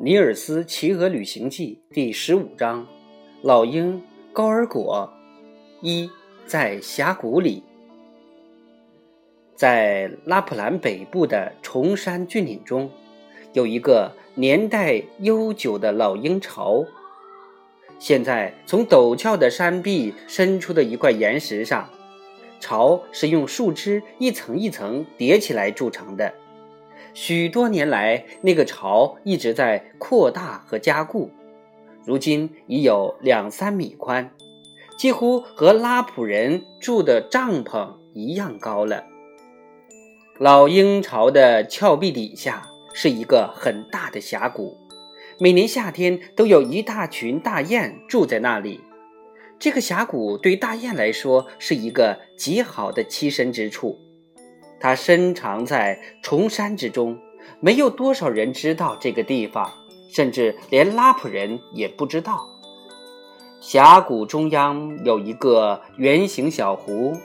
《尼尔斯骑鹅旅行记》第十五章：老鹰高尔果一在峡谷里，在拉普兰北部的崇山峻岭中，有一个年代悠久的老鹰巢。现在，从陡峭的山壁伸出的一块岩石上，巢是用树枝一层一层叠起来筑成的。许多年来，那个巢一直在扩大和加固，如今已有两三米宽，几乎和拉普人住的帐篷一样高了。老鹰巢的峭壁底下是一个很大的峡谷，每年夏天都有一大群大雁住在那里。这个峡谷对大雁来说是一个极好的栖身之处。它深藏在崇山之中，没有多少人知道这个地方，甚至连拉普人也不知道。峡谷中央有一个圆形小湖，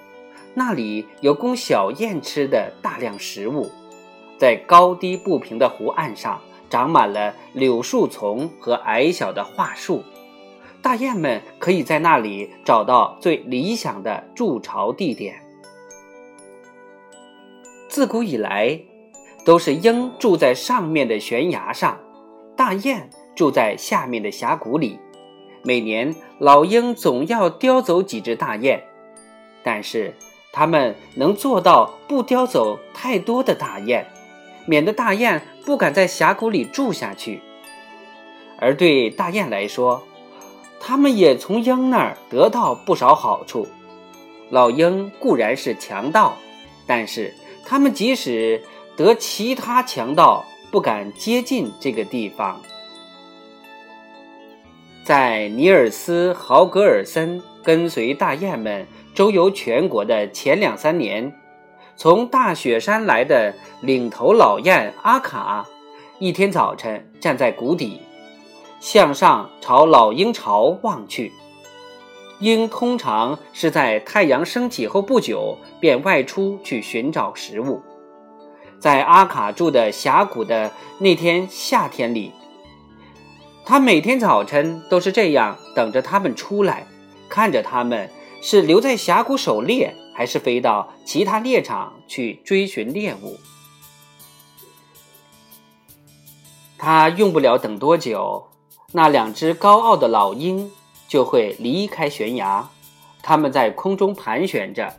那里有供小雁吃的大量食物。在高低不平的湖岸上，长满了柳树丛和矮小的桦树，大雁们可以在那里找到最理想的筑巢地点。自古以来，都是鹰住在上面的悬崖上，大雁住在下面的峡谷里。每年老鹰总要叼走几只大雁，但是它们能做到不叼走太多的大雁，免得大雁不敢在峡谷里住下去。而对大雁来说，它们也从鹰那儿得到不少好处。老鹰固然是强盗，但是。他们即使得其他强盗不敢接近这个地方。在尼尔斯·豪格尔森跟随大雁们周游全国的前两三年，从大雪山来的领头老雁阿卡，一天早晨站在谷底，向上朝老鹰巢望去。鹰通常是在太阳升起后不久便外出去寻找食物。在阿卡住的峡谷的那天夏天里，他每天早晨都是这样等着他们出来，看着他们是留在峡谷狩猎，还是飞到其他猎场去追寻猎物。他用不了等多久，那两只高傲的老鹰。就会离开悬崖，它们在空中盘旋着，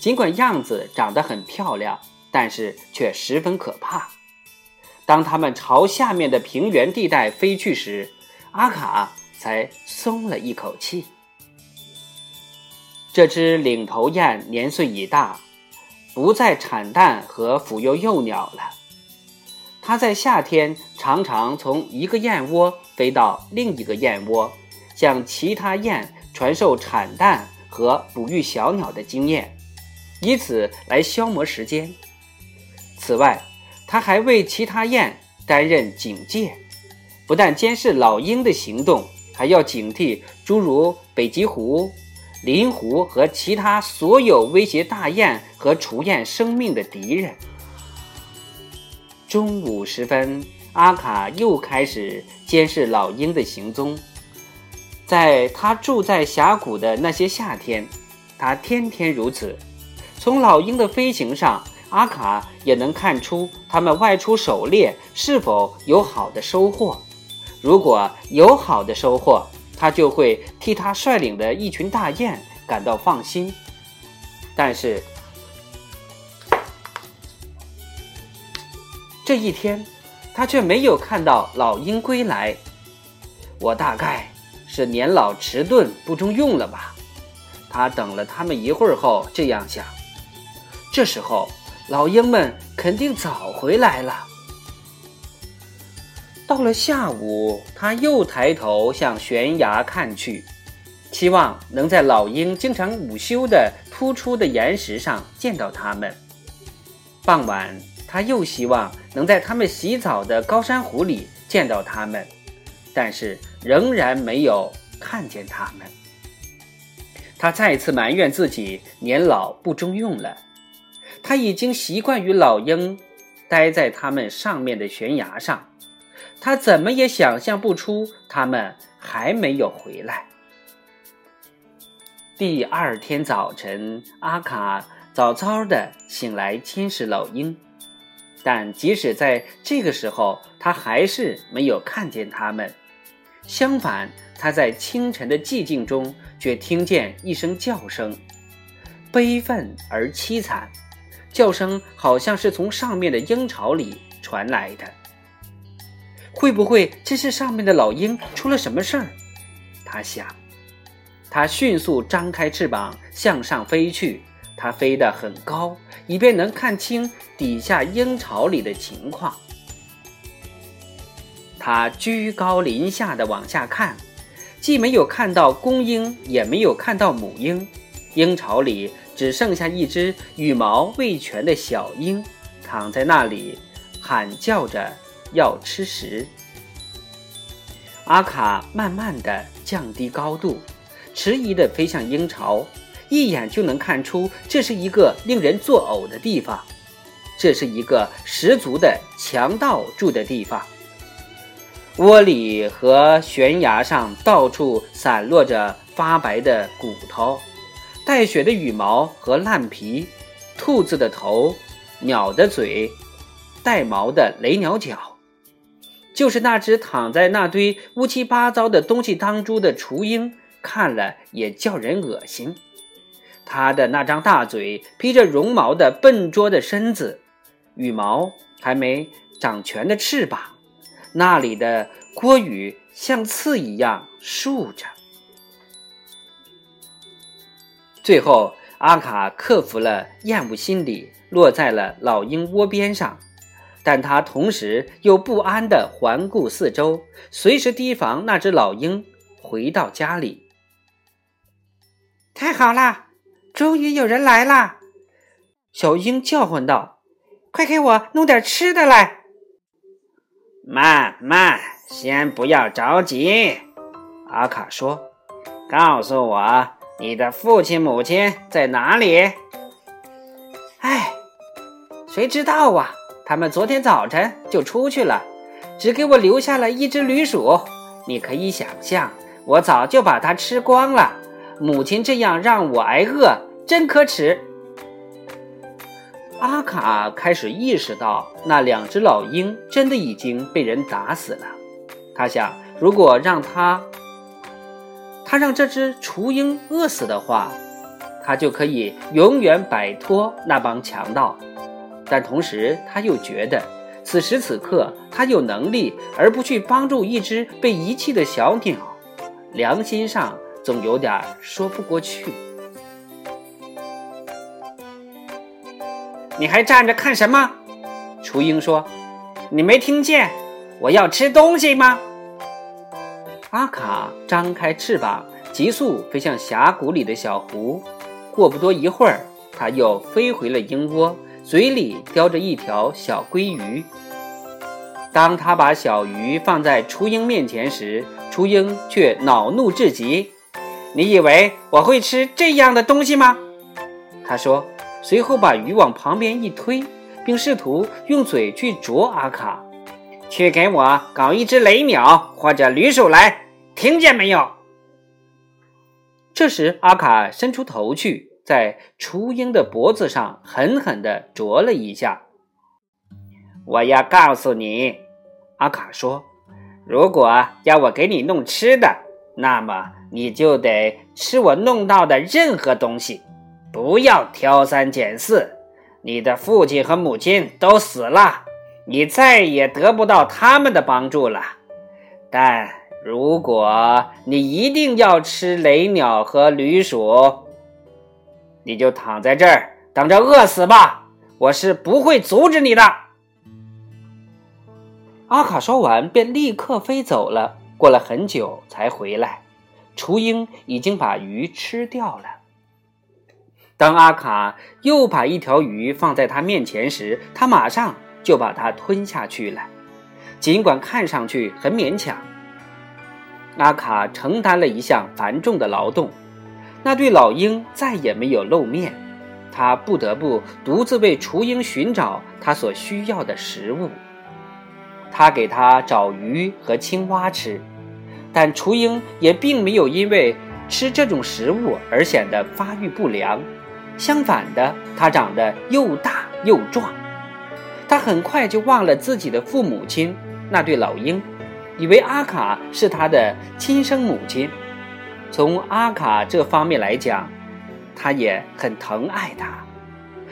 尽管样子长得很漂亮，但是却十分可怕。当它们朝下面的平原地带飞去时，阿卡才松了一口气。这只领头雁年岁已大，不再产蛋和抚幼幼鸟了。它在夏天常常从一个燕窝飞到另一个燕窝。向其他雁传授产蛋和哺育小鸟的经验，以此来消磨时间。此外，他还为其他雁担任警戒，不但监视老鹰的行动，还要警惕诸如北极狐、林狐和其他所有威胁大雁和雏雁生命的敌人。中午时分，阿卡又开始监视老鹰的行踪。在他住在峡谷的那些夏天，他天天如此。从老鹰的飞行上，阿卡也能看出他们外出狩猎是否有好的收获。如果有好的收获，他就会替他率领的一群大雁感到放心。但是这一天，他却没有看到老鹰归来。我大概。是年老迟钝不中用了吧？他等了他们一会儿后这样想。这时候老鹰们肯定早回来了。到了下午，他又抬头向悬崖看去，期望能在老鹰经常午休的突出的岩石上见到它们。傍晚，他又希望能在他们洗澡的高山湖里见到它们。但是仍然没有看见他们。他再次埋怨自己年老不中用了。他已经习惯于老鹰待在他们上面的悬崖上，他怎么也想象不出他们还没有回来。第二天早晨，阿卡早早的醒来监视老鹰，但即使在这个时候，他还是没有看见他们。相反，他在清晨的寂静中却听见一声叫声，悲愤而凄惨，叫声好像是从上面的鹰巢里传来的。会不会这是上面的老鹰出了什么事儿？他想。他迅速张开翅膀向上飞去，他飞得很高，以便能看清底下鹰巢里的情况。他居高临下的往下看，既没有看到公鹰，也没有看到母鹰，鹰巢里只剩下一只羽毛未全的小鹰，躺在那里，喊叫着要吃食。阿卡慢慢的降低高度。迟疑地飞向鹰巢，一眼就能看出这是一个令人作呕的地方，这是一个十足的强盗住的地方。窝里和悬崖上到处散落着发白的骨头、带血的羽毛和烂皮、兔子的头、鸟的嘴、带毛的雷鸟脚，就是那只躺在那堆乌七八糟的东西当中的雏鹰。看了也叫人恶心。它的那张大嘴，披着绒毛的笨拙的身子，羽毛还没长全的翅膀，那里的郭羽像刺一样竖着。最后，阿卡克服了厌恶心理，落在了老鹰窝边上，但他同时又不安地环顾四周，随时提防那只老鹰回到家里。太好啦，终于有人来啦！小鹰叫唤道：“快给我弄点吃的来！”慢慢，先不要着急。”阿卡说：“告诉我，你的父亲母亲在哪里？”哎，谁知道啊？他们昨天早晨就出去了，只给我留下了一只驴鼠。你可以想象，我早就把它吃光了。母亲这样让我挨饿，真可耻。阿卡开始意识到，那两只老鹰真的已经被人打死了。他想，如果让他，他让这只雏鹰饿死的话，他就可以永远摆脱那帮强盗。但同时，他又觉得，此时此刻他有能力而不去帮助一只被遗弃的小鸟，良心上。总有点说不过去。你还站着看什么？雏鹰说：“你没听见我要吃东西吗？”阿卡张开翅膀，急速飞向峡谷里的小湖。过不多一会儿，它又飞回了鹰窝，嘴里叼着一条小鲑鱼。当他把小鱼放在雏鹰面前时，雏鹰却恼怒至极。你以为我会吃这样的东西吗？他说，随后把鱼往旁边一推，并试图用嘴去啄阿卡。去给我搞一只雷鸟或者驴鼠来，听见没有？这时，阿卡伸出头去，在雏鹰的脖子上狠狠地啄了一下。我要告诉你，阿卡说，如果要我给你弄吃的，那么。你就得吃我弄到的任何东西，不要挑三拣四。你的父亲和母亲都死了，你再也得不到他们的帮助了。但如果你一定要吃雷鸟和驴鼠，你就躺在这儿等着饿死吧！我是不会阻止你的。阿卡说完，便立刻飞走了。过了很久才回来。雏鹰已经把鱼吃掉了。当阿卡又把一条鱼放在他面前时，他马上就把它吞下去了，尽管看上去很勉强。阿卡承担了一项繁重的劳动，那对老鹰再也没有露面，他不得不独自为雏鹰寻找他所需要的食物。他给他找鱼和青蛙吃，但雏鹰也并没有因为吃这种食物而显得发育不良，相反的，他长得又大又壮。他很快就忘了自己的父母亲那对老鹰，以为阿卡是他的亲生母亲。从阿卡这方面来讲，他也很疼爱他，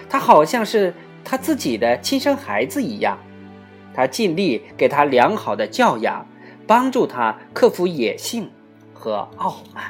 他好像是他自己的亲生孩子一样。他尽力给他良好的教养，帮助他克服野性和傲慢。